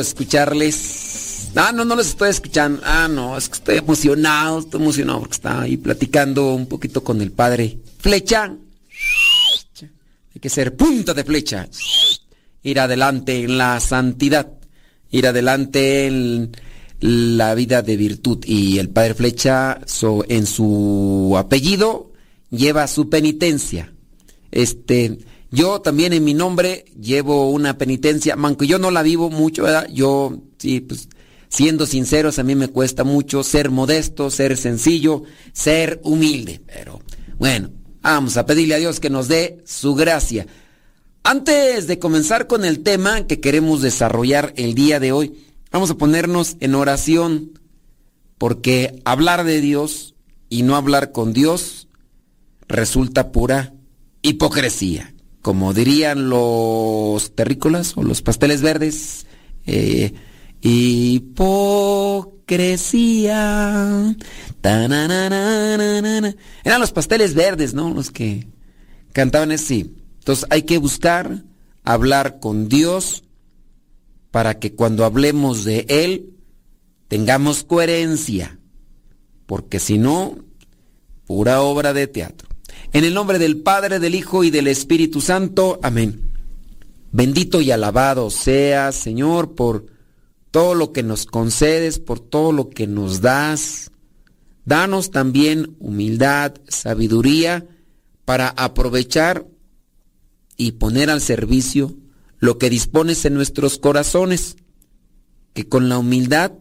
escucharles. Ah, no, no los estoy escuchando. Ah, no, es que estoy emocionado, estoy emocionado porque estaba ahí platicando un poquito con el padre. Flecha. Hay que ser punta de flecha. Ir adelante en la santidad. Ir adelante en la vida de virtud. Y el padre Flecha, en su apellido, lleva su penitencia. Este yo también en mi nombre llevo una penitencia, aunque yo no la vivo mucho, ¿verdad? Yo, sí, pues, siendo sinceros, a mí me cuesta mucho ser modesto, ser sencillo, ser humilde. Pero, bueno, vamos a pedirle a Dios que nos dé su gracia. Antes de comenzar con el tema que queremos desarrollar el día de hoy, vamos a ponernos en oración, porque hablar de Dios y no hablar con Dios resulta pura hipocresía como dirían los terrícolas o los pasteles verdes, eh, hipocresía. Eran los pasteles verdes, ¿no? Los que cantaban así. Entonces hay que buscar hablar con Dios para que cuando hablemos de Él tengamos coherencia. Porque si no, pura obra de teatro. En el nombre del Padre, del Hijo y del Espíritu Santo. Amén. Bendito y alabado sea, Señor, por todo lo que nos concedes, por todo lo que nos das. Danos también humildad, sabiduría para aprovechar y poner al servicio lo que dispones en nuestros corazones. Que con la humildad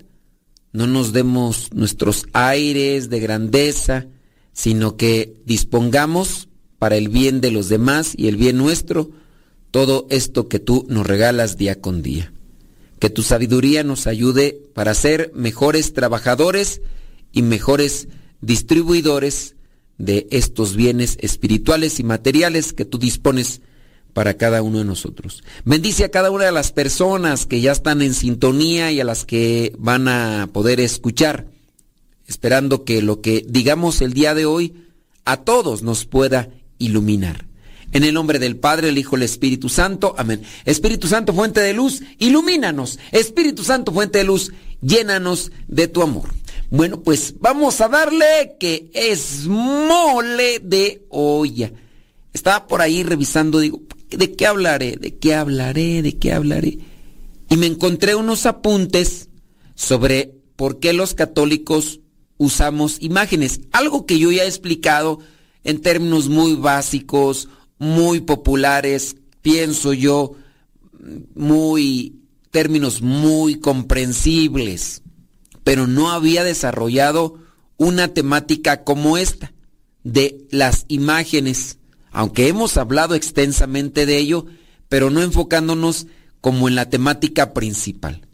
no nos demos nuestros aires de grandeza, sino que dispongamos para el bien de los demás y el bien nuestro todo esto que tú nos regalas día con día. Que tu sabiduría nos ayude para ser mejores trabajadores y mejores distribuidores de estos bienes espirituales y materiales que tú dispones para cada uno de nosotros. Bendice a cada una de las personas que ya están en sintonía y a las que van a poder escuchar esperando que lo que digamos el día de hoy a todos nos pueda iluminar. En el nombre del Padre, el Hijo, el Espíritu Santo. Amén. Espíritu Santo, fuente de luz, ilumínanos. Espíritu Santo, fuente de luz, llénanos de tu amor. Bueno, pues vamos a darle que es mole de olla. Estaba por ahí revisando, digo, ¿de qué hablaré? ¿De qué hablaré? ¿De qué hablaré? Y me encontré unos apuntes sobre por qué los católicos usamos imágenes. Algo que yo ya he explicado en términos muy básicos, muy populares, pienso yo, muy términos muy comprensibles, pero no había desarrollado una temática como esta de las imágenes, aunque hemos hablado extensamente de ello, pero no enfocándonos como en la temática principal.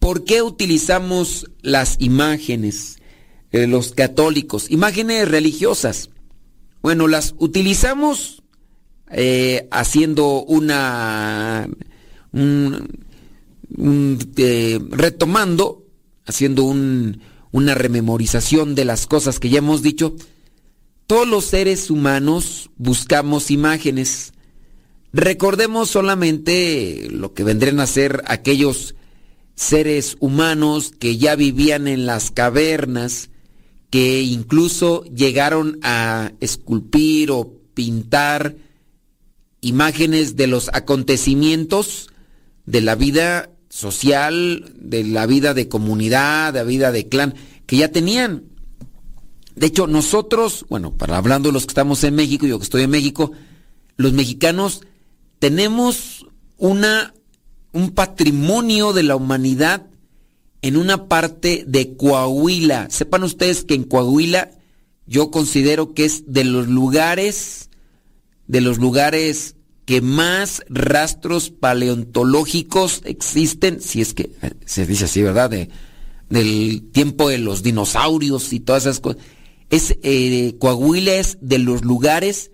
¿Por qué utilizamos las imágenes, eh, los católicos, imágenes religiosas? Bueno, las utilizamos eh, haciendo una, eh, retomando, haciendo una rememorización de las cosas que ya hemos dicho, todos los seres humanos buscamos imágenes. Recordemos solamente lo que vendrían a ser aquellos seres humanos que ya vivían en las cavernas, que incluso llegaron a esculpir o pintar imágenes de los acontecimientos de la vida social, de la vida de comunidad, de la vida de clan, que ya tenían. De hecho, nosotros, bueno, para hablando de los que estamos en México, yo que estoy en México, los mexicanos tenemos una, un patrimonio de la humanidad en una parte de Coahuila. Sepan ustedes que en Coahuila yo considero que es de los lugares de los lugares que más rastros paleontológicos existen, si es que eh, se dice así, ¿verdad? De, del tiempo de los dinosaurios y todas esas cosas. Es, eh, Coahuila es de los lugares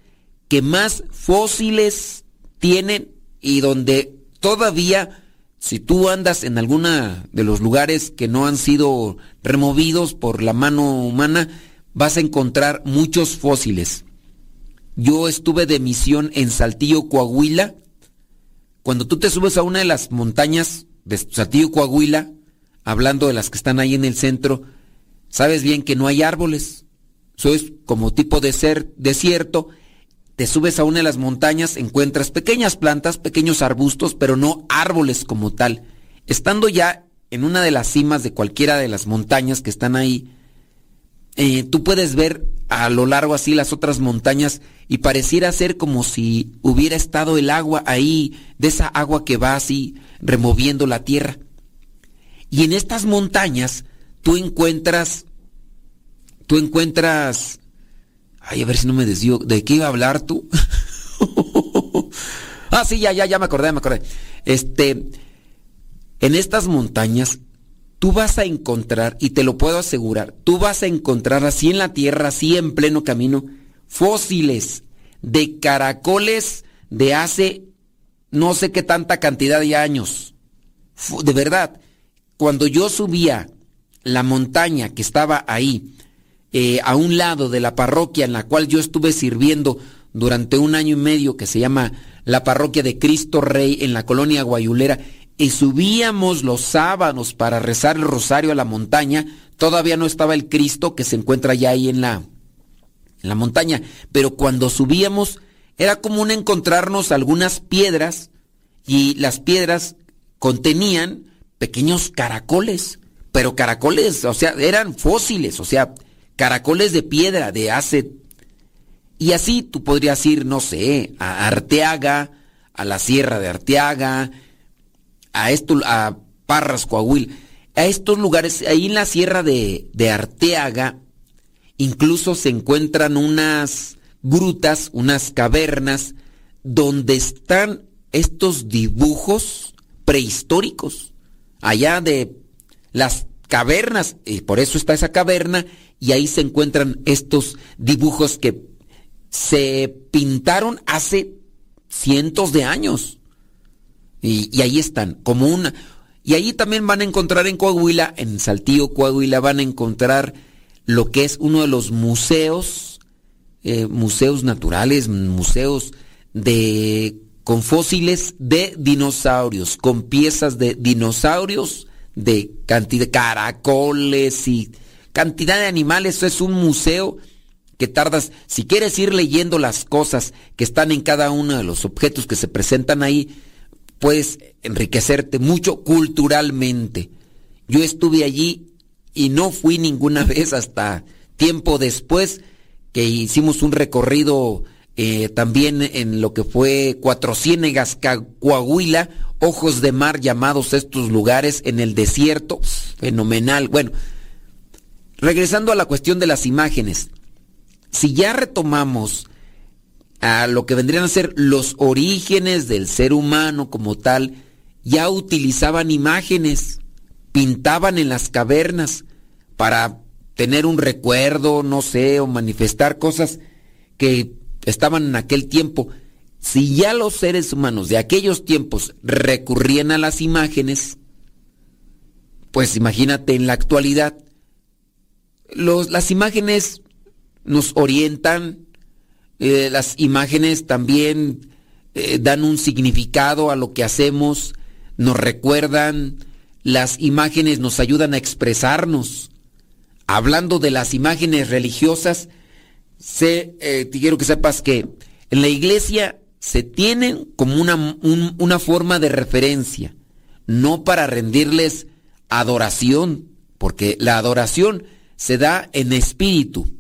que más fósiles tienen y donde todavía, si tú andas en alguna de los lugares que no han sido removidos por la mano humana, vas a encontrar muchos fósiles. Yo estuve de misión en Saltillo, Coahuila. Cuando tú te subes a una de las montañas de Saltillo, Coahuila, hablando de las que están ahí en el centro, sabes bien que no hay árboles. Eso es como tipo de ser desierto. Te subes a una de las montañas, encuentras pequeñas plantas, pequeños arbustos, pero no árboles como tal. Estando ya en una de las cimas de cualquiera de las montañas que están ahí, eh, tú puedes ver a lo largo así las otras montañas y pareciera ser como si hubiera estado el agua ahí, de esa agua que va así removiendo la tierra. Y en estas montañas tú encuentras, tú encuentras, ay, a ver si no me desvío, ¿de qué iba a hablar tú? ah, sí, ya, ya, ya me acordé, me acordé. Este, en estas montañas tú vas a encontrar, y te lo puedo asegurar, tú vas a encontrar así en la tierra, así en pleno camino, fósiles de caracoles de hace no sé qué tanta cantidad de años. De verdad, cuando yo subía la montaña que estaba ahí, eh, a un lado de la parroquia en la cual yo estuve sirviendo durante un año y medio, que se llama la parroquia de Cristo Rey en la colonia Guayulera, y subíamos los sábados para rezar el rosario a la montaña, todavía no estaba el Cristo que se encuentra ya ahí en la, en la montaña, pero cuando subíamos era común encontrarnos algunas piedras y las piedras contenían pequeños caracoles, pero caracoles, o sea, eran fósiles, o sea, caracoles de piedra de hace... Y así tú podrías ir, no sé, a Arteaga, a la Sierra de Arteaga, a esto, a Parras, Coahuila, a estos lugares, ahí en la sierra de, de Arteaga, incluso se encuentran unas grutas, unas cavernas, donde están estos dibujos prehistóricos, allá de las cavernas, y por eso está esa caverna, y ahí se encuentran estos dibujos que se pintaron hace cientos de años. Y, ahí están, como una... Y ahí también van a encontrar en Coahuila, en Saltillo, Coahuila, van a encontrar lo que es uno de los museos eh, museos naturales, museos de con fósiles de dinosaurios, con piezas de dinosaurios, de cantidad de caracoles y cantidad de animales. Eso es un museo que tardas, si quieres ir leyendo las cosas que están en cada uno de los objetos que se presentan ahí, puedes enriquecerte mucho culturalmente. Yo estuve allí y no fui ninguna vez hasta tiempo después que hicimos un recorrido eh, también en lo que fue Cuatro Ciénegas, Coahuila, Ojos de Mar llamados estos lugares en el desierto, fenomenal. Bueno, regresando a la cuestión de las imágenes, si ya retomamos a lo que vendrían a ser los orígenes del ser humano como tal, ya utilizaban imágenes, pintaban en las cavernas para tener un recuerdo, no sé, o manifestar cosas que estaban en aquel tiempo. Si ya los seres humanos de aquellos tiempos recurrían a las imágenes, pues imagínate en la actualidad, los, las imágenes nos orientan, eh, las imágenes también eh, dan un significado a lo que hacemos, nos recuerdan, las imágenes nos ayudan a expresarnos. Hablando de las imágenes religiosas, sé, eh, te quiero que sepas que en la iglesia se tienen como una, una forma de referencia, no para rendirles adoración, porque la adoración se da en espíritu.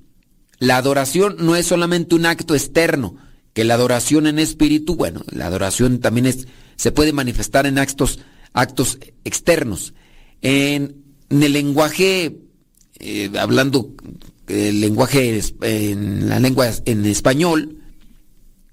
La adoración no es solamente un acto externo, que la adoración en espíritu, bueno, la adoración también es, se puede manifestar en actos, actos externos. En, el lenguaje, eh, hablando el lenguaje en la lengua en español,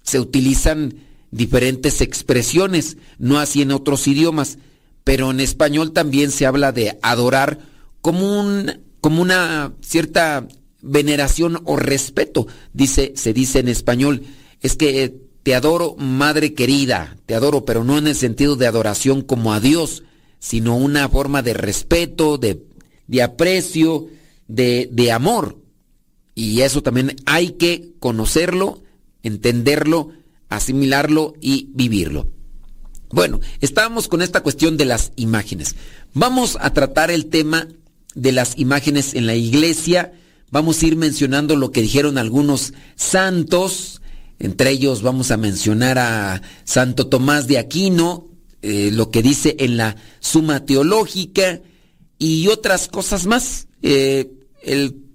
se utilizan diferentes expresiones, no así en otros idiomas, pero en español también se habla de adorar como un, como una cierta veneración o respeto, dice, se dice en español, es que te adoro, madre querida, te adoro, pero no en el sentido de adoración como a Dios, sino una forma de respeto, de, de aprecio, de, de amor. Y eso también hay que conocerlo, entenderlo, asimilarlo y vivirlo. Bueno, estábamos con esta cuestión de las imágenes. Vamos a tratar el tema de las imágenes en la iglesia Vamos a ir mencionando lo que dijeron algunos santos. Entre ellos vamos a mencionar a Santo Tomás de Aquino, eh, lo que dice en la Suma Teológica y otras cosas más. Eh,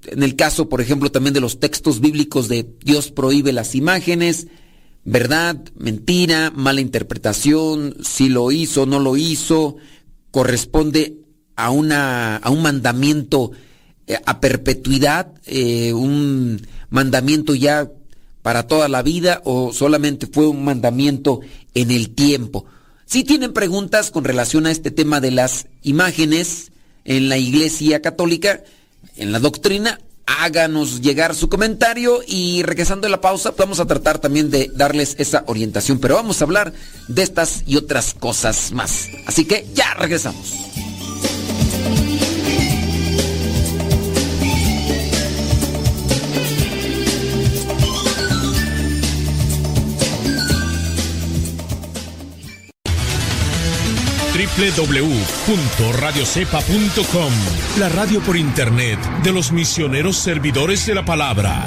en el caso, por ejemplo, también de los textos bíblicos de Dios prohíbe las imágenes, verdad, mentira, mala interpretación, si lo hizo, no lo hizo, corresponde a, una, a un mandamiento eh, a perpetuidad, eh, un mandamiento ya para toda la vida o solamente fue un mandamiento en el tiempo. Si tienen preguntas con relación a este tema de las imágenes en la Iglesia Católica, en la doctrina, háganos llegar su comentario y regresando a la pausa vamos a tratar también de darles esa orientación, pero vamos a hablar de estas y otras cosas más. Así que ya regresamos. www.radiocepa.com, la radio por internet de los misioneros servidores de la palabra.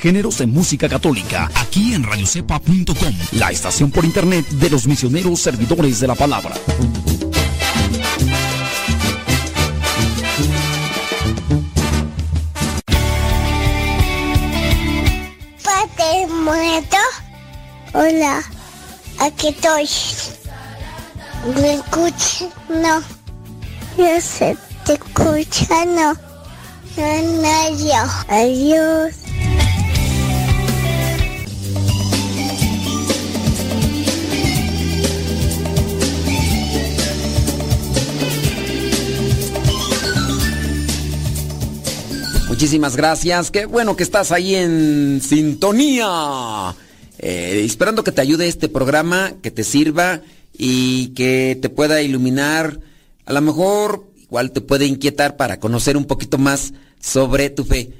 Géneros en música católica, aquí en radiocepa.com, la estación por internet de los misioneros servidores de la palabra. Padre muerto. Hola, aquí estoy. ¿Me escuchas? No. Yo sé, te escucha, no. No, no, yo. Adiós. Muchísimas gracias. Qué bueno que estás ahí en sintonía. Eh, esperando que te ayude este programa, que te sirva y que te pueda iluminar. A lo mejor igual te puede inquietar para conocer un poquito más sobre tu fe.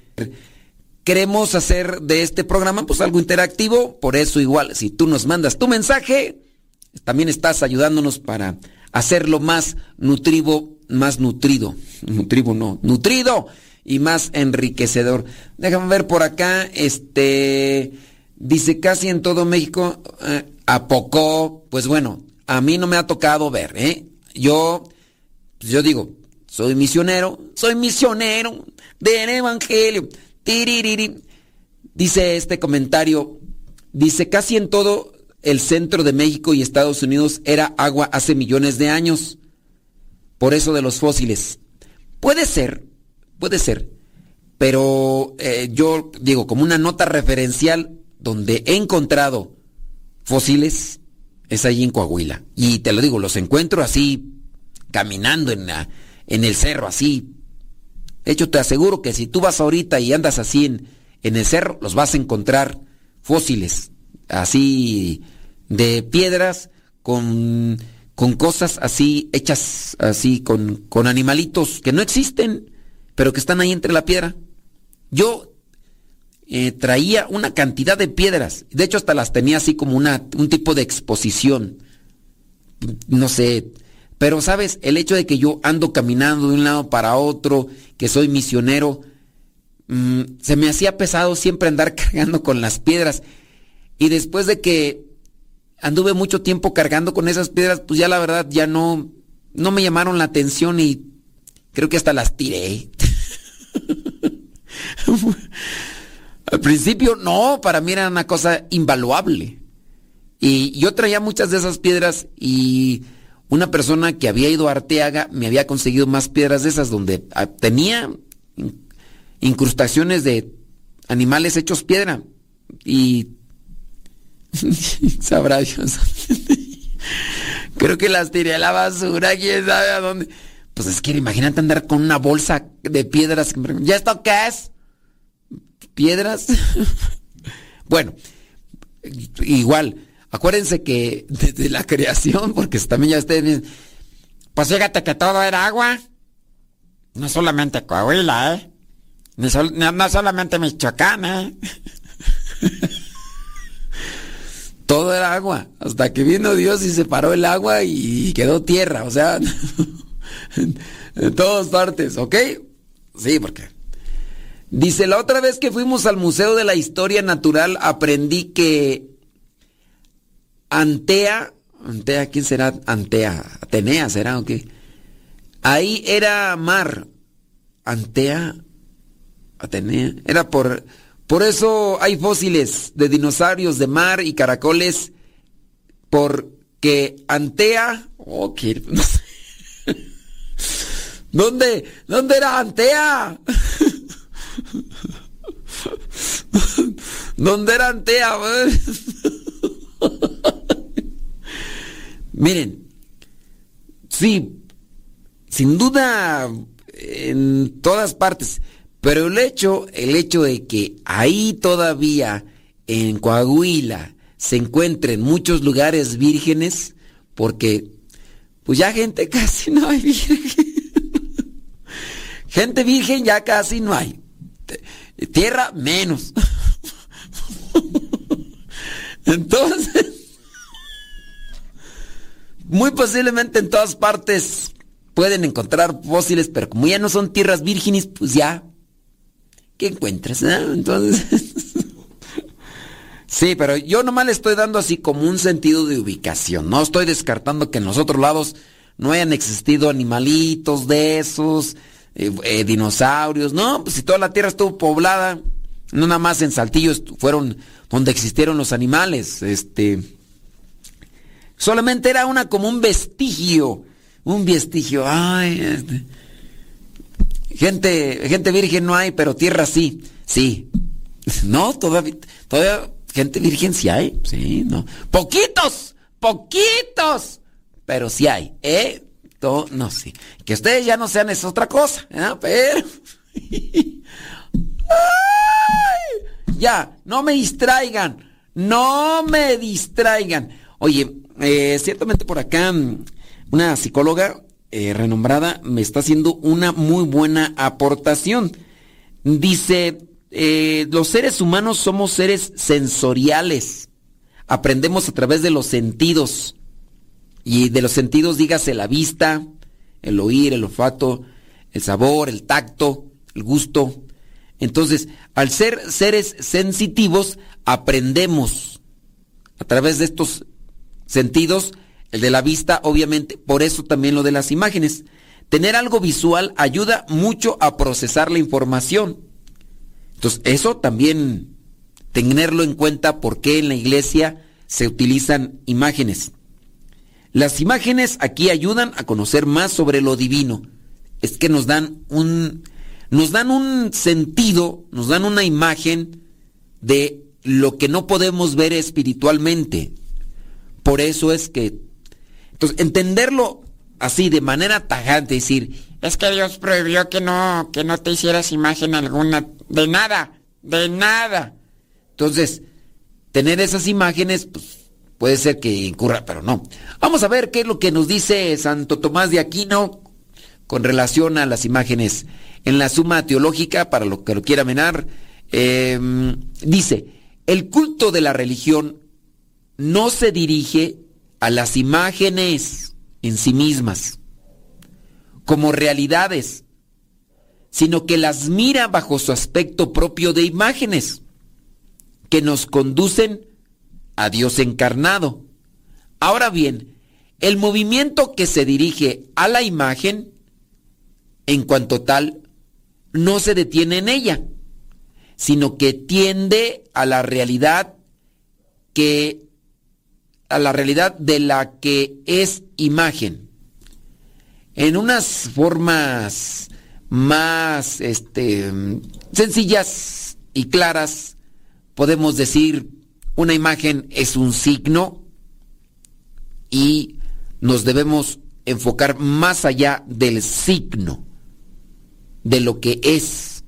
Queremos hacer de este programa pues algo interactivo, por eso igual si tú nos mandas tu mensaje, también estás ayudándonos para hacerlo más nutrivo, más nutrido, nutrivo no, nutrido y más enriquecedor. Déjame ver por acá, este dice casi en todo México, eh, ¿a poco? Pues bueno, a mí no me ha tocado ver, ¿eh? Yo, pues yo digo, soy misionero, soy misionero del Evangelio. Tiririri. Dice este comentario, dice casi en todo el centro de México y Estados Unidos era agua hace millones de años. Por eso de los fósiles. Puede ser, puede ser. Pero eh, yo digo, como una nota referencial donde he encontrado fósiles, es allí en Coahuila. Y te lo digo, los encuentro así, caminando en, la, en el cerro, así. De hecho, te aseguro que si tú vas ahorita y andas así en, en el cerro, los vas a encontrar fósiles, así de piedras, con, con cosas así hechas así, con, con animalitos que no existen, pero que están ahí entre la piedra. Yo eh, traía una cantidad de piedras. De hecho, hasta las tenía así como un tipo de exposición. No sé. Pero, ¿sabes? El hecho de que yo ando caminando de un lado para otro, que soy misionero, mmm, se me hacía pesado siempre andar cargando con las piedras. Y después de que anduve mucho tiempo cargando con esas piedras, pues ya la verdad ya no, no me llamaron la atención y creo que hasta las tiré. Al principio no, para mí era una cosa invaluable. Y yo traía muchas de esas piedras y una persona que había ido a Arteaga me había conseguido más piedras de esas donde tenía incrustaciones de animales hechos piedra. Y sabrá Dios. Creo que las tiré a la basura, quién sabe a dónde. Pues es que imagínate andar con una bolsa de piedras. ¿Ya esto qué es? Piedras. bueno, igual, acuérdense que desde la creación, porque también ya ustedes pues fíjate que todo era agua. No solamente Coahuila, ¿eh? Sol, no, no, solamente Michoacán, ¿eh? todo era agua. Hasta que vino Dios y separó el agua y quedó tierra. O sea, en todas partes, ¿ok? Sí, porque Dice, la otra vez que fuimos al Museo de la Historia Natural aprendí que Antea, Antea, ¿quién será Antea? Atenea será o qué? Ahí era mar. Antea, Atenea, era por... Por eso hay fósiles de dinosaurios de mar y caracoles, porque Antea... Qué... No sé. ¿Dónde? ¿Dónde era Antea? ¿Dónde era Antea? Miren, sí, sin duda en todas partes, pero el hecho, el hecho de que ahí todavía en Coahuila se encuentren muchos lugares vírgenes, porque pues ya gente casi no hay virgen. gente virgen ya casi no hay. Tierra menos. Entonces, muy posiblemente en todas partes pueden encontrar fósiles, pero como ya no son tierras vírgenes, pues ya, ¿qué encuentras? Ah? Entonces, sí, pero yo nomás le estoy dando así como un sentido de ubicación. No estoy descartando que en los otros lados no hayan existido animalitos de esos, eh, eh, dinosaurios. No, pues si toda la tierra estuvo poblada, no nada más en Saltillo fueron donde existieron los animales. Este, solamente era una como un vestigio, un vestigio. Ay, este, gente, gente virgen no hay, pero tierra sí, sí. No, todavía, todavía gente virgen sí hay, sí, no. Poquitos, poquitos, pero sí hay, ¿eh? No, sí. Que ustedes ya no sean es otra cosa, ¿eh? pero... ya, no me distraigan, no me distraigan. Oye, eh, ciertamente por acá mm, una psicóloga eh, renombrada me está haciendo una muy buena aportación. Dice, los seres humanos somos seres sensoriales. Aprendemos a través de los sentidos. Y de los sentidos dígase la vista, el oír, el olfato, el sabor, el tacto, el gusto. Entonces, al ser seres sensitivos, aprendemos a través de estos sentidos, el de la vista, obviamente, por eso también lo de las imágenes. Tener algo visual ayuda mucho a procesar la información. Entonces, eso también tenerlo en cuenta porque en la iglesia se utilizan imágenes. Las imágenes aquí ayudan a conocer más sobre lo divino. Es que nos dan un nos dan un sentido, nos dan una imagen de lo que no podemos ver espiritualmente. Por eso es que entonces entenderlo así de manera tajante, decir, es que Dios prohibió que no que no te hicieras imagen alguna de nada, de nada. Entonces, tener esas imágenes pues puede ser que incurra, pero no. Vamos a ver qué es lo que nos dice Santo Tomás de Aquino con relación a las imágenes. En la suma teológica, para lo que lo quiera menar, em, dice, el culto de la religión no se dirige a las imágenes en sí mismas como realidades, sino que las mira bajo su aspecto propio de imágenes que nos conducen a Dios encarnado. Ahora bien, el movimiento que se dirige a la imagen, en cuanto tal, no se detiene en ella, sino que tiende a la realidad que a la realidad de la que es imagen. En unas formas más este, sencillas y claras podemos decir una imagen es un signo y nos debemos enfocar más allá del signo, de lo que es.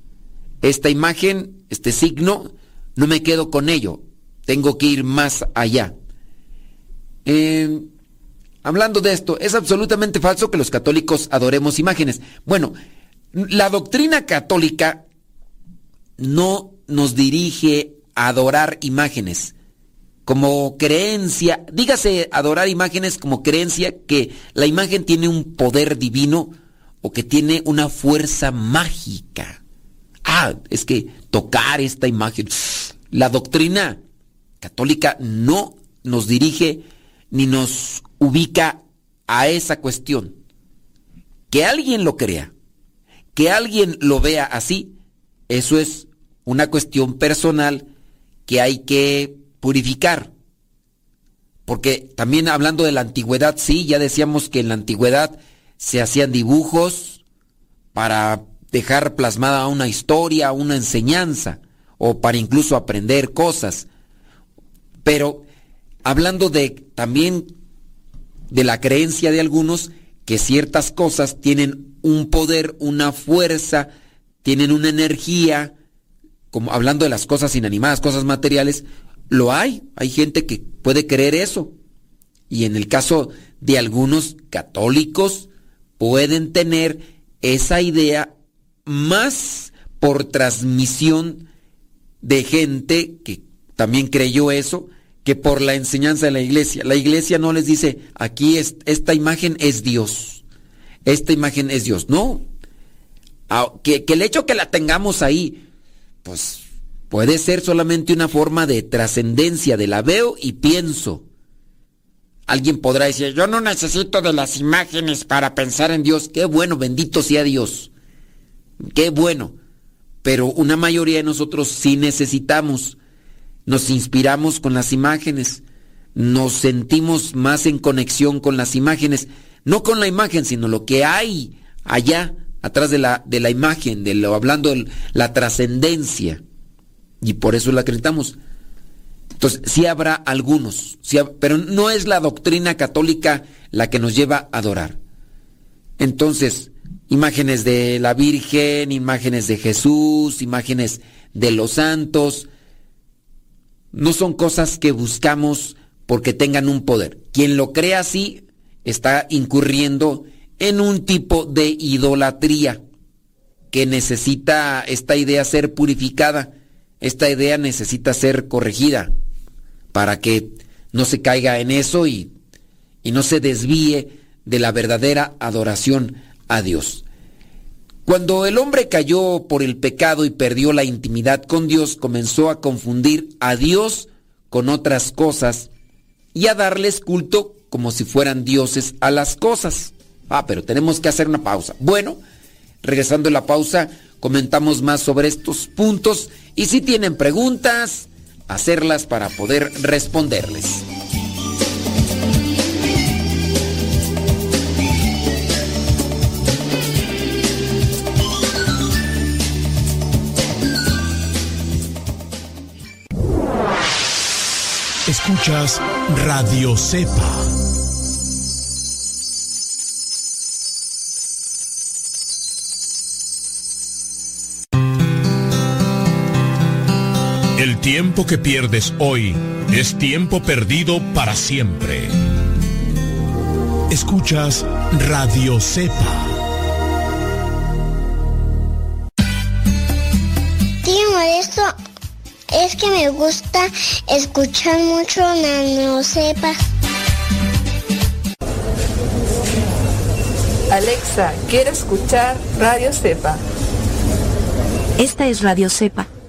Esta imagen, este signo, no me quedo con ello, tengo que ir más allá. Eh, hablando de esto, es absolutamente falso que los católicos adoremos imágenes. Bueno, la doctrina católica no nos dirige a adorar imágenes como creencia, dígase adorar imágenes como creencia que la imagen tiene un poder divino o que tiene una fuerza mágica. Ah, es que tocar esta imagen. La doctrina católica no nos dirige ni nos ubica a esa cuestión. Que alguien lo crea, que alguien lo vea así, eso es una cuestión personal que hay que purificar. Porque también hablando de la antigüedad, sí, ya decíamos que en la antigüedad se hacían dibujos para dejar plasmada una historia, una enseñanza, o para incluso aprender cosas. Pero hablando de también de la creencia de algunos que ciertas cosas tienen un poder, una fuerza, tienen una energía, como hablando de las cosas inanimadas, cosas materiales, lo hay, hay gente que puede creer eso. Y en el caso de algunos católicos, pueden tener esa idea más por transmisión de gente que también creyó eso, que por la enseñanza de la iglesia. La iglesia no les dice, aquí esta imagen es Dios. esta imagen es Dios. No. Ah, que, que el hecho que la tengamos ahí, pues puede ser solamente una forma de trascendencia, de la veo y pienso. Alguien podrá decir, yo no necesito de las imágenes para pensar en Dios. Qué bueno, bendito sea Dios. Qué bueno. Pero una mayoría de nosotros sí necesitamos. Nos inspiramos con las imágenes. Nos sentimos más en conexión con las imágenes. No con la imagen, sino lo que hay allá, atrás de la, de la imagen, de lo, hablando de la trascendencia. Y por eso la acreditamos. Entonces, sí habrá algunos, pero no es la doctrina católica la que nos lleva a adorar. Entonces, imágenes de la Virgen, imágenes de Jesús, imágenes de los santos, no son cosas que buscamos porque tengan un poder. Quien lo crea así está incurriendo en un tipo de idolatría que necesita esta idea ser purificada, esta idea necesita ser corregida para que no se caiga en eso y, y no se desvíe de la verdadera adoración a Dios. Cuando el hombre cayó por el pecado y perdió la intimidad con Dios, comenzó a confundir a Dios con otras cosas y a darles culto como si fueran dioses a las cosas. Ah, pero tenemos que hacer una pausa. Bueno, regresando a la pausa, comentamos más sobre estos puntos y si tienen preguntas, hacerlas para poder responderles. Escuchas Radio Cepa. El tiempo que pierdes hoy es tiempo perdido para siempre. Escuchas Radio Cepa. Tío esto es que me gusta escuchar mucho Nano Cepa. Alexa, quiero escuchar Radio Cepa. Esta es Radio Cepa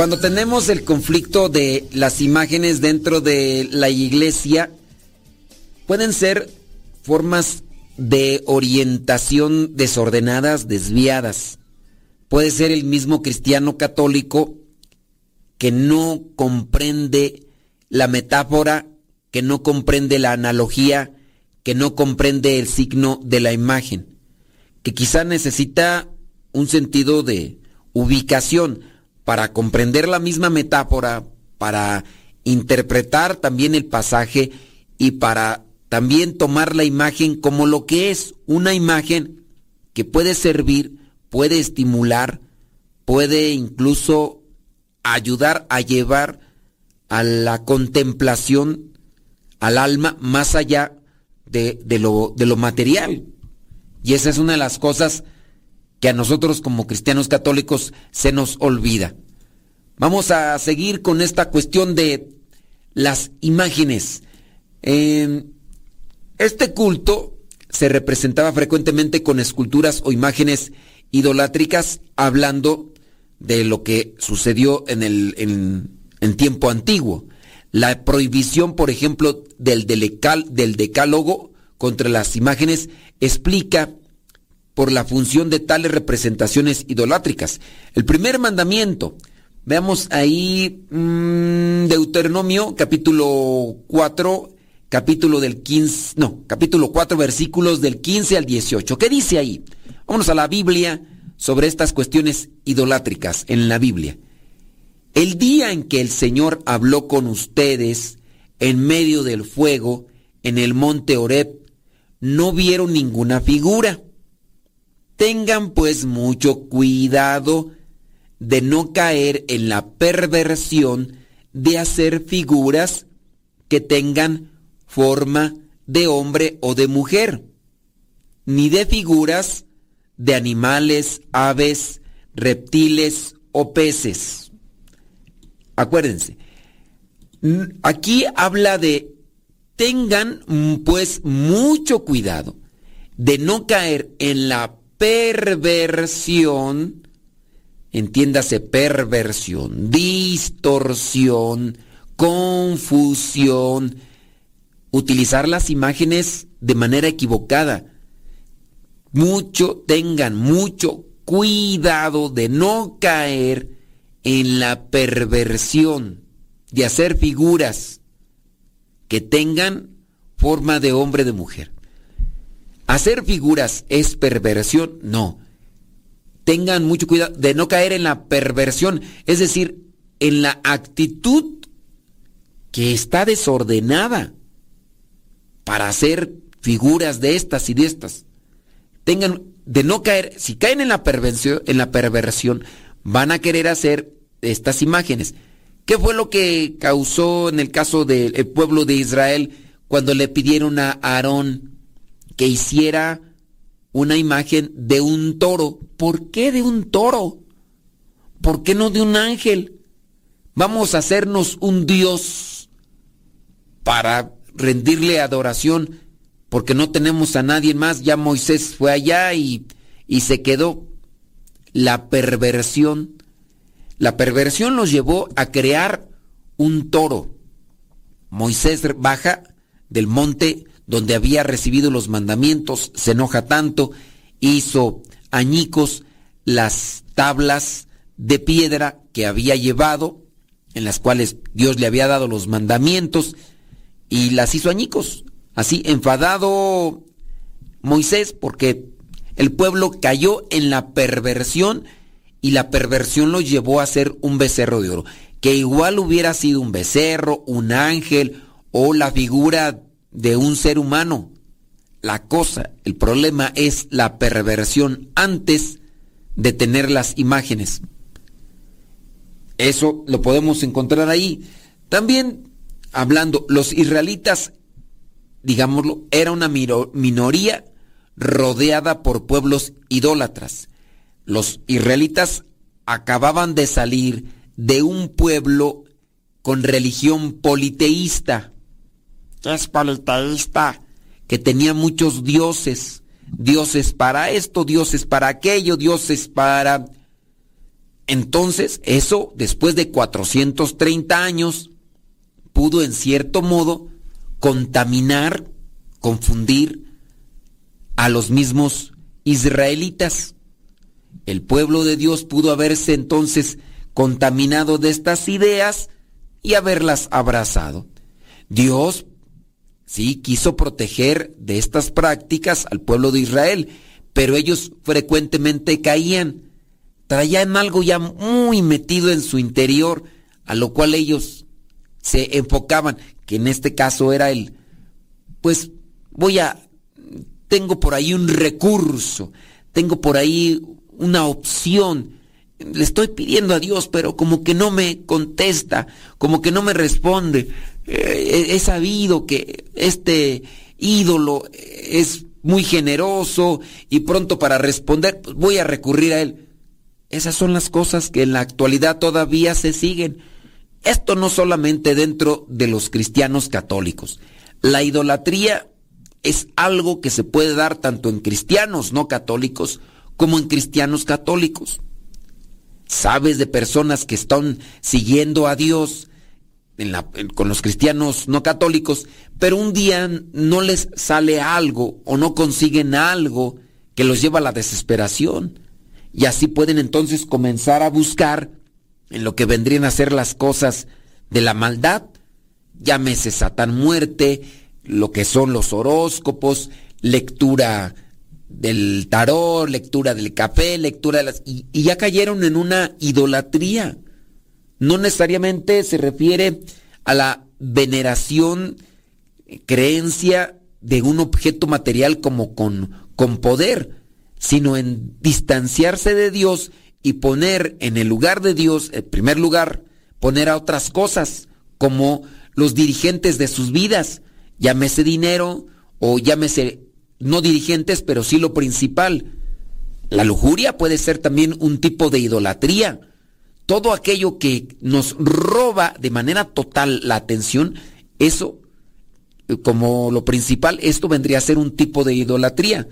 Cuando tenemos el conflicto de las imágenes dentro de la iglesia, pueden ser formas de orientación desordenadas, desviadas. Puede ser el mismo cristiano católico que no comprende la metáfora, que no comprende la analogía, que no comprende el signo de la imagen, que quizá necesita un sentido de ubicación para comprender la misma metáfora, para interpretar también el pasaje y para también tomar la imagen como lo que es, una imagen que puede servir, puede estimular, puede incluso ayudar a llevar a la contemplación al alma más allá de, lo, de lo material. Y esa es una de las cosas que a nosotros como cristianos católicos se nos olvida. Vamos a seguir con esta cuestión de las imágenes. este culto se representaba frecuentemente con esculturas o imágenes idolátricas hablando de lo que sucedió en el en, tiempo antiguo. La prohibición, por ejemplo, del, del decálogo contra las imágenes explica por la función de tales representaciones idolátricas. El primer mandamiento, veamos ahí mm, Deuteronomio capítulo 4, capítulo del 15, no, capítulo 4 versículos del 15 al 18. ¿Qué dice ahí? Vámonos a la Biblia sobre estas cuestiones idolátricas en la Biblia. El día en que el Señor habló con ustedes en medio del fuego, en el monte Oreb no vieron ninguna figura. Tengan pues mucho cuidado de no caer en la perversión de hacer figuras que tengan forma de hombre o de mujer, ni de figuras de animales, aves, reptiles o peces. Acuérdense, aquí habla de tengan pues mucho cuidado de no caer en la perversión, entiéndase perversión, distorsión, confusión, utilizar las imágenes de manera equivocada. Mucho, tengan mucho cuidado de no caer en la perversión, de hacer figuras que tengan forma de hombre de mujer. Hacer figuras es perversión, no. Tengan mucho cuidado de no caer en la perversión, es decir, en la actitud que está desordenada para hacer figuras de estas y de estas. Tengan de no caer, si caen en la perversión, en la perversión, van a querer hacer estas imágenes. ¿Qué fue lo que causó en el caso del pueblo de Israel cuando le pidieron a Aarón que hiciera una imagen de un toro? ¿Por qué de un toro? ¿Por qué no de un ángel? Vamos a hacernos un Dios para rendirle adoración porque no tenemos a nadie más. Ya Moisés fue allá y, y se quedó. La perversión. La perversión los llevó a crear un toro. Moisés baja del monte donde había recibido los mandamientos, se enoja tanto, hizo añicos las tablas de piedra que había llevado, en las cuales Dios le había dado los mandamientos, y las hizo añicos. Así, enfadado Moisés porque el pueblo cayó en la perversión y la perversión lo llevó a ser un becerro de oro, que igual hubiera sido un becerro, un ángel o la figura de un ser humano. La cosa, el problema es la perversión antes de tener las imágenes. Eso lo podemos encontrar ahí. También hablando, los israelitas, digámoslo, era una minoría rodeada por pueblos idólatras. Los israelitas acababan de salir de un pueblo con religión politeísta. ¿Qué es politeísta? Que tenía muchos dioses. Dioses para esto, dioses para aquello, dioses para... Entonces, eso, después de 430 años, pudo en cierto modo contaminar, confundir a los mismos israelitas. El pueblo de Dios pudo haberse entonces contaminado de estas ideas y haberlas abrazado. Dios sí quiso proteger de estas prácticas al pueblo de Israel, pero ellos frecuentemente caían, traían algo ya muy metido en su interior, a lo cual ellos se enfocaban, que en este caso era el, pues voy a, tengo por ahí un recurso, tengo por ahí una opción, le estoy pidiendo a Dios, pero como que no me contesta, como que no me responde. Eh, he sabido que este ídolo es muy generoso y pronto para responder pues voy a recurrir a él. Esas son las cosas que en la actualidad todavía se siguen. Esto no solamente dentro de los cristianos católicos. La idolatría es algo que se puede dar tanto en cristianos no católicos como en cristianos católicos. Sabes de personas que están siguiendo a Dios con los cristianos no católicos, pero un día no les sale algo o no consiguen algo que los lleva a la desesperación. Y así pueden entonces comenzar a buscar en lo que vendrían a ser las cosas de la maldad, llámese Satán muerte, lo que son los horóscopos, lectura del tarot, lectura del café, lectura de las... Y, ya cayeron en una idolatría. No necesariamente se refiere a la veneración creencia de un objeto material como con, con poder, sino en distanciarse de Dios y poner en el lugar de Dios, en primer lugar, poner a otras cosas, como los dirigentes de sus vidas, llámese dinero o llámese no dirigentes, pero sí lo principal. La lujuria puede ser también un tipo de idolatría. Todo aquello que nos roba de manera total la atención, eso, como lo principal, esto vendría a ser un tipo de idolatría.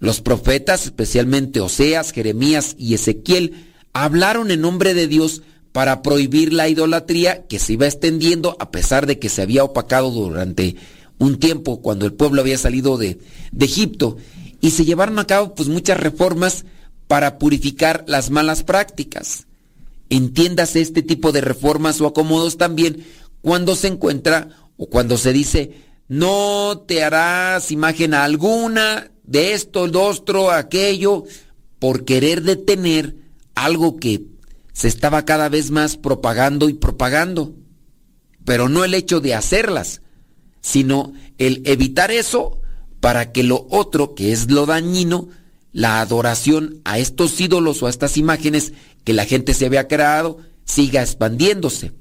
Los profetas, especialmente Oseas, Jeremías y Ezequiel, hablaron en nombre de Dios para prohibir la idolatría que se iba extendiendo a pesar de que se había opacado durante un tiempo cuando el pueblo había salido de, de Egipto y se llevaron a cabo pues muchas reformas para purificar las malas prácticas. Entiéndase este tipo de reformas o acomodos también cuando se encuentra o cuando se dice no te harás imagen alguna de esto, el otro, aquello, por querer detener algo que se estaba cada vez más propagando y propagando. Pero no el hecho de hacerlas, sino el evitar eso para que lo otro, que es lo dañino, la adoración a estos ídolos o a estas imágenes que la gente se había creado, siga expandiéndose.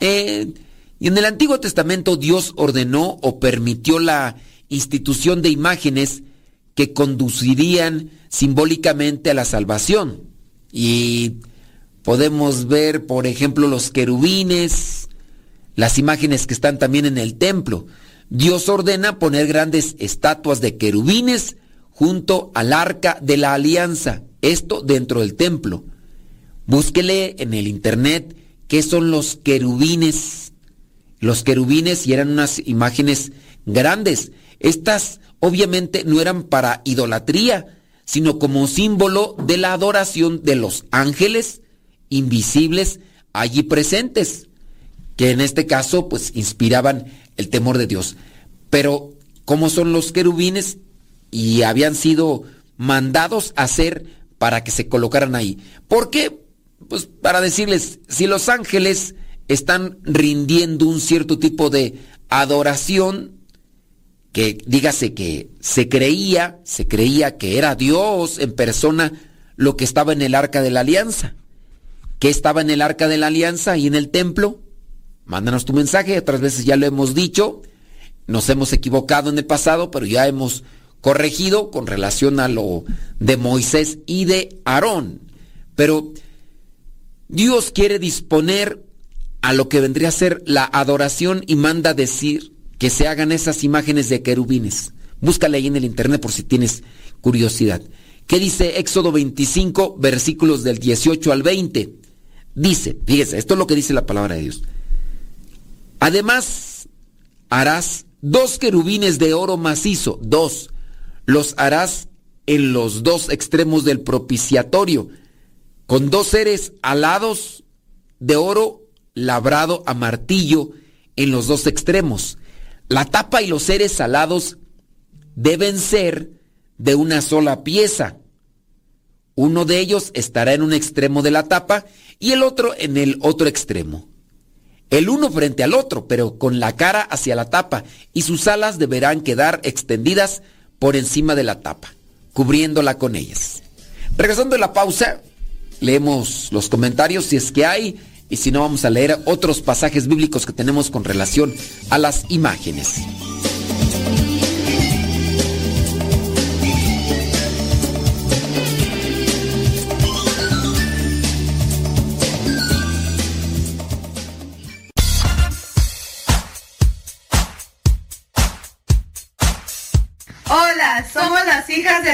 Eh, y en el Antiguo Testamento Dios ordenó o permitió la institución de imágenes que conducirían simbólicamente a la salvación. Y podemos ver, por ejemplo, los querubines, las imágenes que están también en el templo. Dios ordena poner grandes estatuas de querubines junto al arca de la alianza, esto dentro del templo. Búsquele en el internet qué son los querubines. Los querubines y eran unas imágenes grandes. Estas obviamente no eran para idolatría, sino como símbolo de la adoración de los ángeles invisibles allí presentes, que en este caso pues inspiraban el temor de Dios. Pero, ¿cómo son los querubines? Y habían sido mandados a hacer para que se colocaran ahí. ¿Por qué? Pues para decirles, si los ángeles están rindiendo un cierto tipo de adoración, que dígase que se creía, se creía que era Dios en persona lo que estaba en el arca de la alianza. ¿Qué estaba en el arca de la alianza y en el templo? Mándanos tu mensaje, otras veces ya lo hemos dicho, nos hemos equivocado en el pasado, pero ya hemos corregido con relación a lo de Moisés y de Aarón. Pero Dios quiere disponer a lo que vendría a ser la adoración y manda decir que se hagan esas imágenes de querubines. Búscale ahí en el internet por si tienes curiosidad. ¿Qué dice Éxodo 25, versículos del 18 al 20? Dice, fíjese, esto es lo que dice la palabra de Dios. Además, harás dos querubines de oro macizo, dos. Los harás en los dos extremos del propiciatorio, con dos seres alados de oro labrado a martillo en los dos extremos la tapa y los seres alados deben ser de una sola pieza. Uno de ellos estará en un extremo de la tapa y el otro en el otro extremo. El uno frente al otro, pero con la cara hacia la tapa, y sus alas deberán quedar extendidas por encima de la tapa, cubriéndola con ellas. Regresando a la pausa, leemos los comentarios si es que hay y si no vamos a leer otros pasajes bíblicos que tenemos con relación a las imágenes.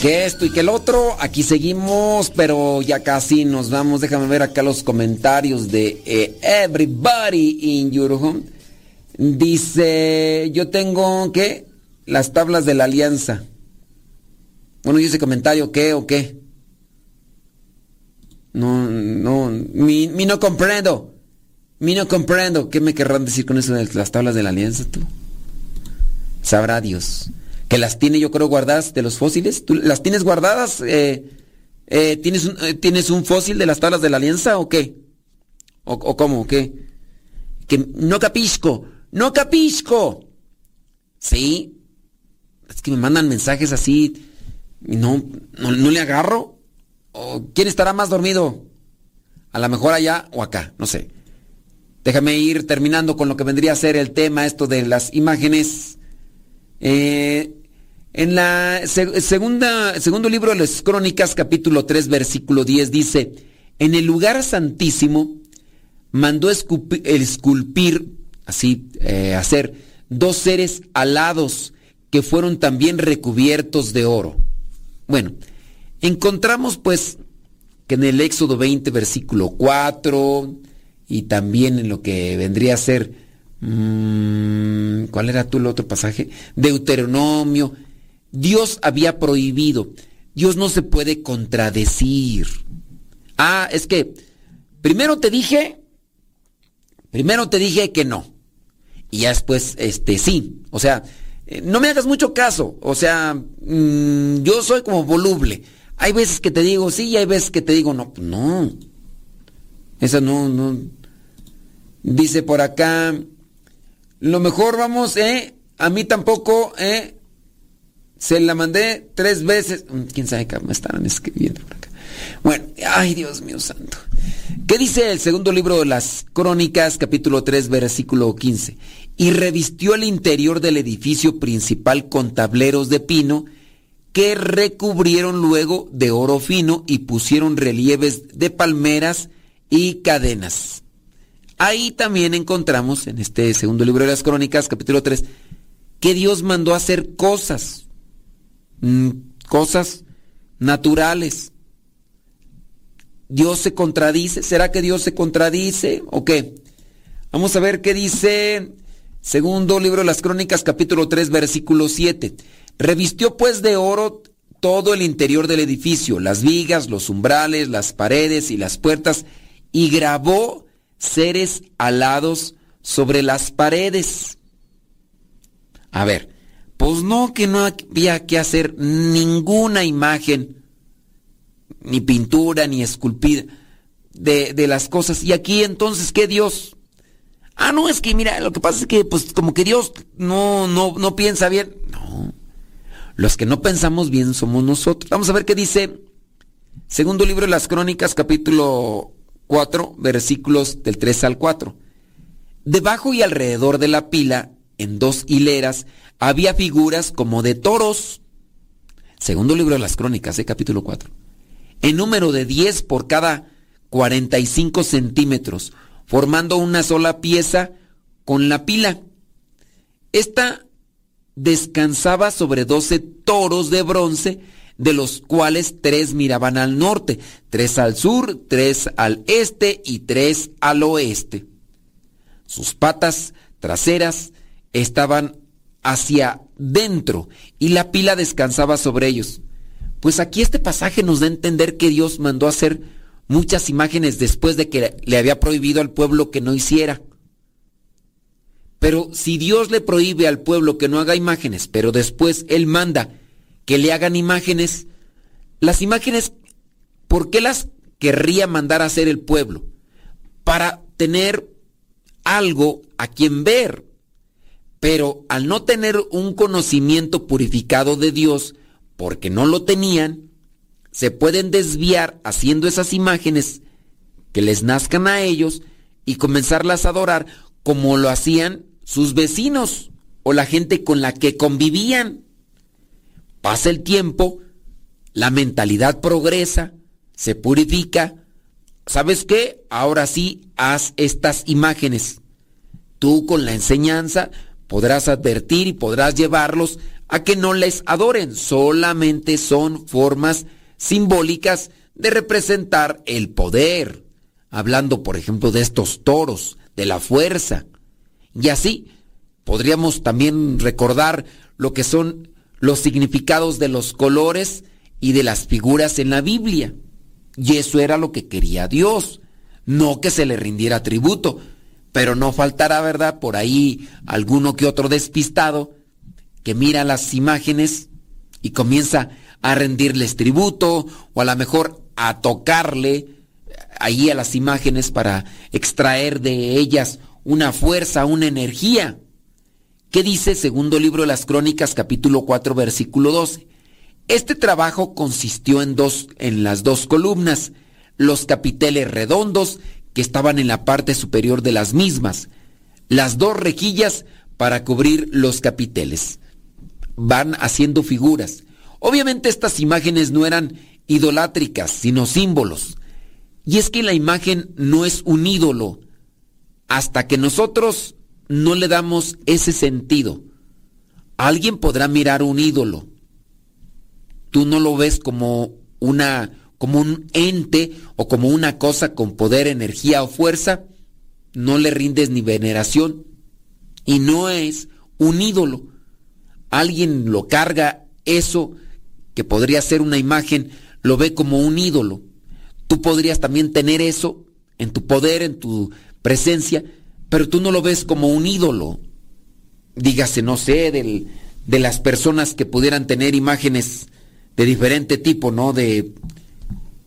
Que esto y que el otro. Aquí seguimos, pero ya casi nos vamos. Déjame ver acá los comentarios de eh, Everybody in Your Home. Dice, yo tengo, ¿qué? Las tablas de la alianza. Bueno, ¿y ese comentario qué o qué? No, no, mi, mi no comprendo. Mi no comprendo. ¿Qué me querrán decir con eso de las tablas de la alianza tú? Sabrá Dios que las tiene yo creo guardadas de los fósiles. ¿Tú las tienes guardadas? Eh, eh, ¿tienes, un, eh, ¿Tienes un fósil de las tablas de la alianza o qué? ¿O, o cómo? ¿Qué? Que no capisco, no capisco. Sí. Es que me mandan mensajes así y no, no, no le agarro. ¿O quién estará más dormido? A lo mejor allá o acá, no sé. Déjame ir terminando con lo que vendría a ser el tema, esto de las imágenes. Eh, en la segunda, segundo libro de las Crónicas, capítulo 3, versículo 10, dice, en el lugar santísimo mandó esculpir, así, eh, hacer, dos seres alados que fueron también recubiertos de oro. Bueno, encontramos pues que en el Éxodo 20, versículo 4, y también en lo que vendría a ser, mmm, ¿cuál era tú el otro pasaje? Deuteronomio, Dios había prohibido. Dios no se puede contradecir. Ah, es que primero te dije, primero te dije que no. Y ya después, este, sí. O sea, eh, no me hagas mucho caso. O sea, mm, yo soy como voluble. Hay veces que te digo sí y hay veces que te digo no. No. Esa no, no. Dice por acá, lo mejor vamos, ¿eh? A mí tampoco, ¿eh? Se la mandé tres veces. Mm, ¿Quién sabe qué me estarán escribiendo por acá? Bueno, ay Dios mío santo. ¿Qué dice el segundo libro de las Crónicas, capítulo 3, versículo 15? Y revistió el interior del edificio principal con tableros de pino que recubrieron luego de oro fino y pusieron relieves de palmeras y cadenas. Ahí también encontramos, en este segundo libro de las Crónicas, capítulo 3, que Dios mandó hacer cosas Mm, cosas naturales. ¿Dios se contradice? ¿Será que Dios se contradice o qué? Vamos a ver qué dice segundo libro de las Crónicas capítulo 3 versículo 7. Revistió pues de oro todo el interior del edificio, las vigas, los umbrales, las paredes y las puertas, y grabó seres alados sobre las paredes. A ver, pues no, que no había que hacer ninguna imagen, ni pintura, ni esculpida de, de, las cosas. Y aquí entonces, ¿qué Dios? Ah, no, es que mira, lo que pasa es que pues como que Dios no, no, no piensa bien. No, los que no pensamos bien somos nosotros. Vamos a ver qué dice segundo libro de las Crónicas, capítulo 4, versículos del 3 al 4. Debajo y alrededor de la pila, en dos hileras, había figuras como de toros. Segundo libro de las crónicas, ¿eh? capítulo 4. En número de 10 por cada 45 centímetros, formando una sola pieza con la pila. Esta descansaba sobre 12 toros de bronce, de los cuales tres miraban al norte, tres al sur, tres al este y tres al oeste. Sus patas traseras estaban hacia dentro y la pila descansaba sobre ellos. Pues aquí este pasaje nos da a entender que Dios mandó hacer muchas imágenes después de que le había prohibido al pueblo que no hiciera. Pero si Dios le prohíbe al pueblo que no haga imágenes, pero después Él manda que le hagan imágenes, las imágenes, ¿por qué las querría mandar a hacer el pueblo? Para tener algo a quien ver. Pero al no tener un conocimiento purificado de Dios, porque no lo tenían, se pueden desviar haciendo esas imágenes que les nazcan a ellos y comenzarlas a adorar como lo hacían sus vecinos o la gente con la que convivían. Pasa el tiempo, la mentalidad progresa, se purifica. ¿Sabes qué? Ahora sí, haz estas imágenes. Tú con la enseñanza podrás advertir y podrás llevarlos a que no les adoren. Solamente son formas simbólicas de representar el poder. Hablando, por ejemplo, de estos toros, de la fuerza. Y así podríamos también recordar lo que son los significados de los colores y de las figuras en la Biblia. Y eso era lo que quería Dios, no que se le rindiera tributo. Pero no faltará, ¿verdad? Por ahí alguno que otro despistado que mira las imágenes y comienza a rendirles tributo o a lo mejor a tocarle ahí a las imágenes para extraer de ellas una fuerza, una energía. ¿Qué dice segundo libro de las Crónicas capítulo 4 versículo 12? Este trabajo consistió en dos en las dos columnas, los capiteles redondos que estaban en la parte superior de las mismas, las dos rejillas para cubrir los capiteles. Van haciendo figuras. Obviamente estas imágenes no eran idolátricas, sino símbolos. Y es que la imagen no es un ídolo hasta que nosotros no le damos ese sentido. Alguien podrá mirar un ídolo. Tú no lo ves como una como un ente o como una cosa con poder, energía o fuerza, no le rindes ni veneración y no es un ídolo. Alguien lo carga eso que podría ser una imagen, lo ve como un ídolo. Tú podrías también tener eso en tu poder, en tu presencia, pero tú no lo ves como un ídolo. Dígase, no sé, de las personas que pudieran tener imágenes de diferente tipo, ¿no? De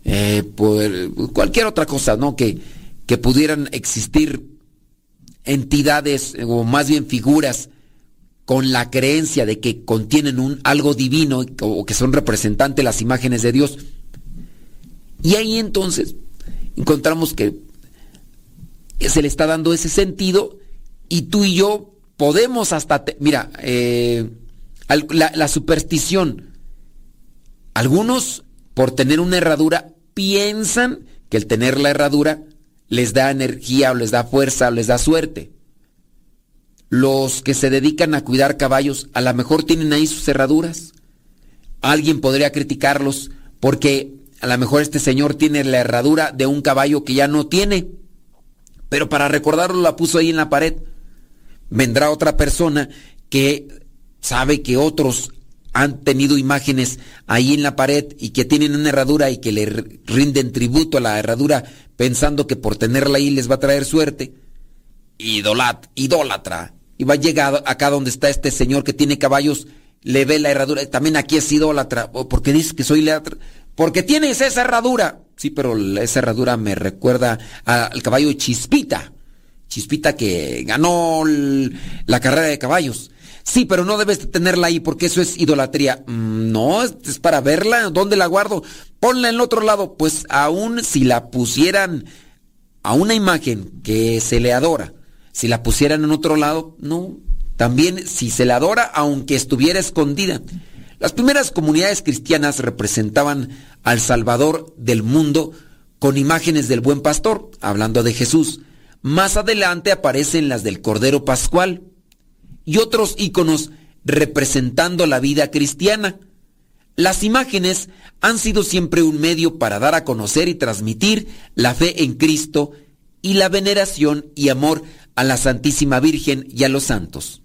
eh, cualquier otra cosa, ¿no? Que, que pudieran existir entidades o más bien figuras con la creencia de que contienen un algo divino o que son representantes las imágenes de Dios. Y ahí entonces encontramos que se le está dando ese sentido y tú y yo podemos hasta, mira, eh, la, superstición, algunos por tener una herradura piensan que el tener la herradura les da energía o les da fuerza o les da suerte. Los que se dedican a cuidar caballos a lo mejor tienen ahí sus herraduras. Alguien podría criticarlos porque a lo mejor este señor tiene la herradura de un caballo que ya no tiene pero para recordarlo la puso ahí en la pared. Vendrá otra persona que sabe que otros han tenido imágenes ahí en la pared y que tienen una herradura y que le rinden tributo a la herradura pensando que por tenerla ahí les va a traer suerte. Idolat, idólatra. Y va a acá donde está este señor que tiene caballos, le ve la herradura. También aquí es idólatra. porque dice que soy idólatra? Porque tienes esa herradura. Sí, pero esa herradura me recuerda al caballo Chispita. Chispita que ganó la carrera de caballos. Sí, pero no debes tenerla ahí porque eso es idolatría. Mm, no, es para verla. ¿Dónde la guardo? Ponla en otro lado. Pues aún si la pusieran a una imagen que se le adora, si la pusieran en otro lado, no. También si se le adora aunque estuviera escondida. Las primeras comunidades cristianas representaban al Salvador del mundo con imágenes del buen pastor, hablando de Jesús. Más adelante aparecen las del Cordero Pascual y otros íconos representando la vida cristiana. Las imágenes han sido siempre un medio para dar a conocer y transmitir la fe en Cristo y la veneración y amor a la Santísima Virgen y a los santos.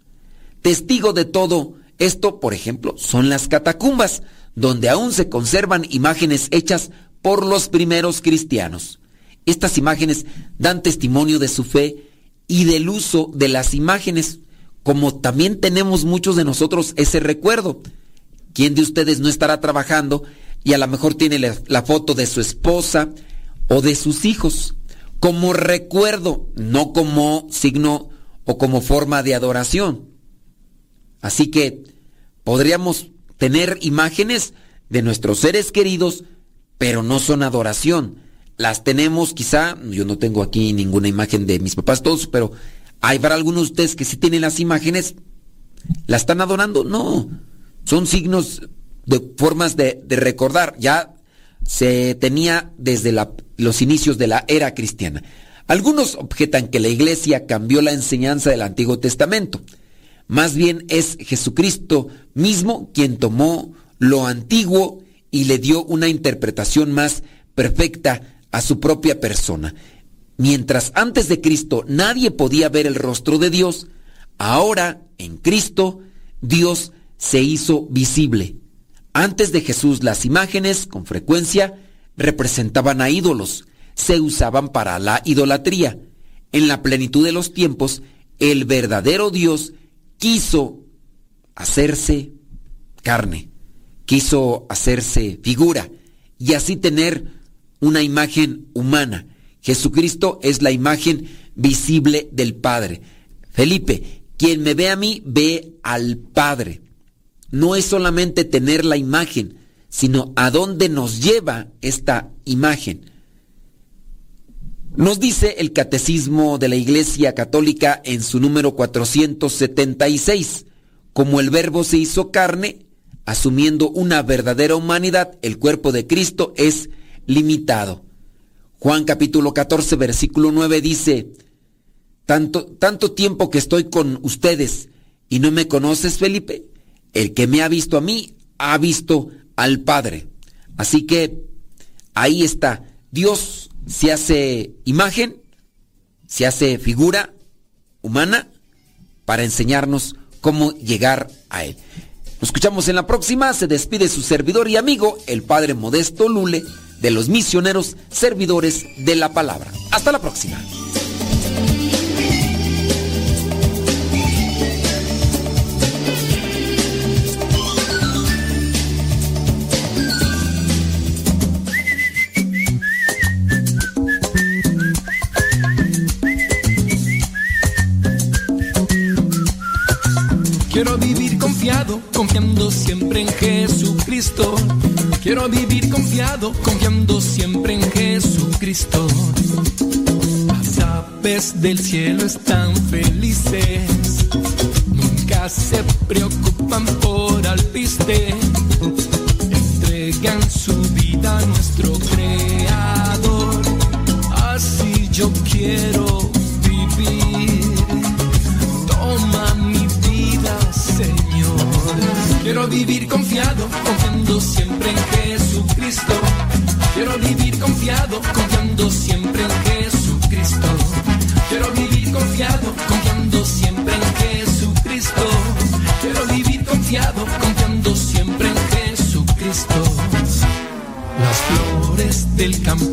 Testigo de todo esto, por ejemplo, son las catacumbas, donde aún se conservan imágenes hechas por los primeros cristianos. Estas imágenes dan testimonio de su fe y del uso de las imágenes, como también tenemos muchos de nosotros ese recuerdo. ¿Quién de ustedes no estará trabajando y a lo mejor tiene la, foto de su esposa o de sus hijos como recuerdo, no como signo o como forma de adoración? Así que podríamos tener imágenes de nuestros seres queridos, pero no son adoración. las tenemos quizá, yo no tengo aquí ninguna imagen de mis papás todos, pero hay para algunos de ustedes que sí tienen las imágenes, ¿la están adorando? No, son signos de formas de, recordar, ya se tenía desde los inicios de la era cristiana. Algunos objetan que la iglesia cambió la enseñanza del Antiguo Testamento. Más bien es Jesucristo mismo quien tomó lo antiguo y le dio una interpretación más perfecta a su propia persona. Mientras antes de Cristo nadie podía ver el rostro de Dios, ahora en Cristo Dios se hizo visible. Antes de Jesús las imágenes con frecuencia representaban a ídolos, se usaban para la idolatría. En la plenitud de los tiempos, el verdadero Dios quiso hacerse carne, quiso hacerse figura y así tener una imagen humana. Jesucristo es la imagen visible del Padre. Felipe, quien me ve a mí, ve al Padre. No es solamente tener la imagen, sino a dónde nos lleva esta imagen. Nos dice el Catecismo de la Iglesia Católica en su número 476, como el Verbo se hizo carne, asumiendo una verdadera humanidad, el cuerpo de Cristo es limitado. Juan capítulo 14, versículo 9 dice, tanto, tanto tiempo que estoy con ustedes y no me conoces, Felipe, el que me ha visto a mí, ha visto al Padre. Así que ahí está, Dios se hace imagen, se hace figura humana para enseñarnos cómo llegar a Él. Nos escuchamos en la próxima, se despide su servidor y amigo, el Padre Modesto Lule de los misioneros servidores de la palabra. Hasta la próxima. Quiero vivir confiado, confiando siempre en Jesucristo. Quiero vivir confiado, confiando siempre en Jesucristo. Las aves del cielo están felices, nunca se preocupan por alpiste. Entregan su vida a nuestro Creador. Así yo quiero vivir. Toma mi vida, Señor. Quiero vivir confiado, en Quiero vivir confiado, confiando siempre en Jesucristo. Quiero vivir confiado, confiando siempre en Jesucristo. Quiero vivir confiado, confiando siempre en Jesucristo. Las flores del campo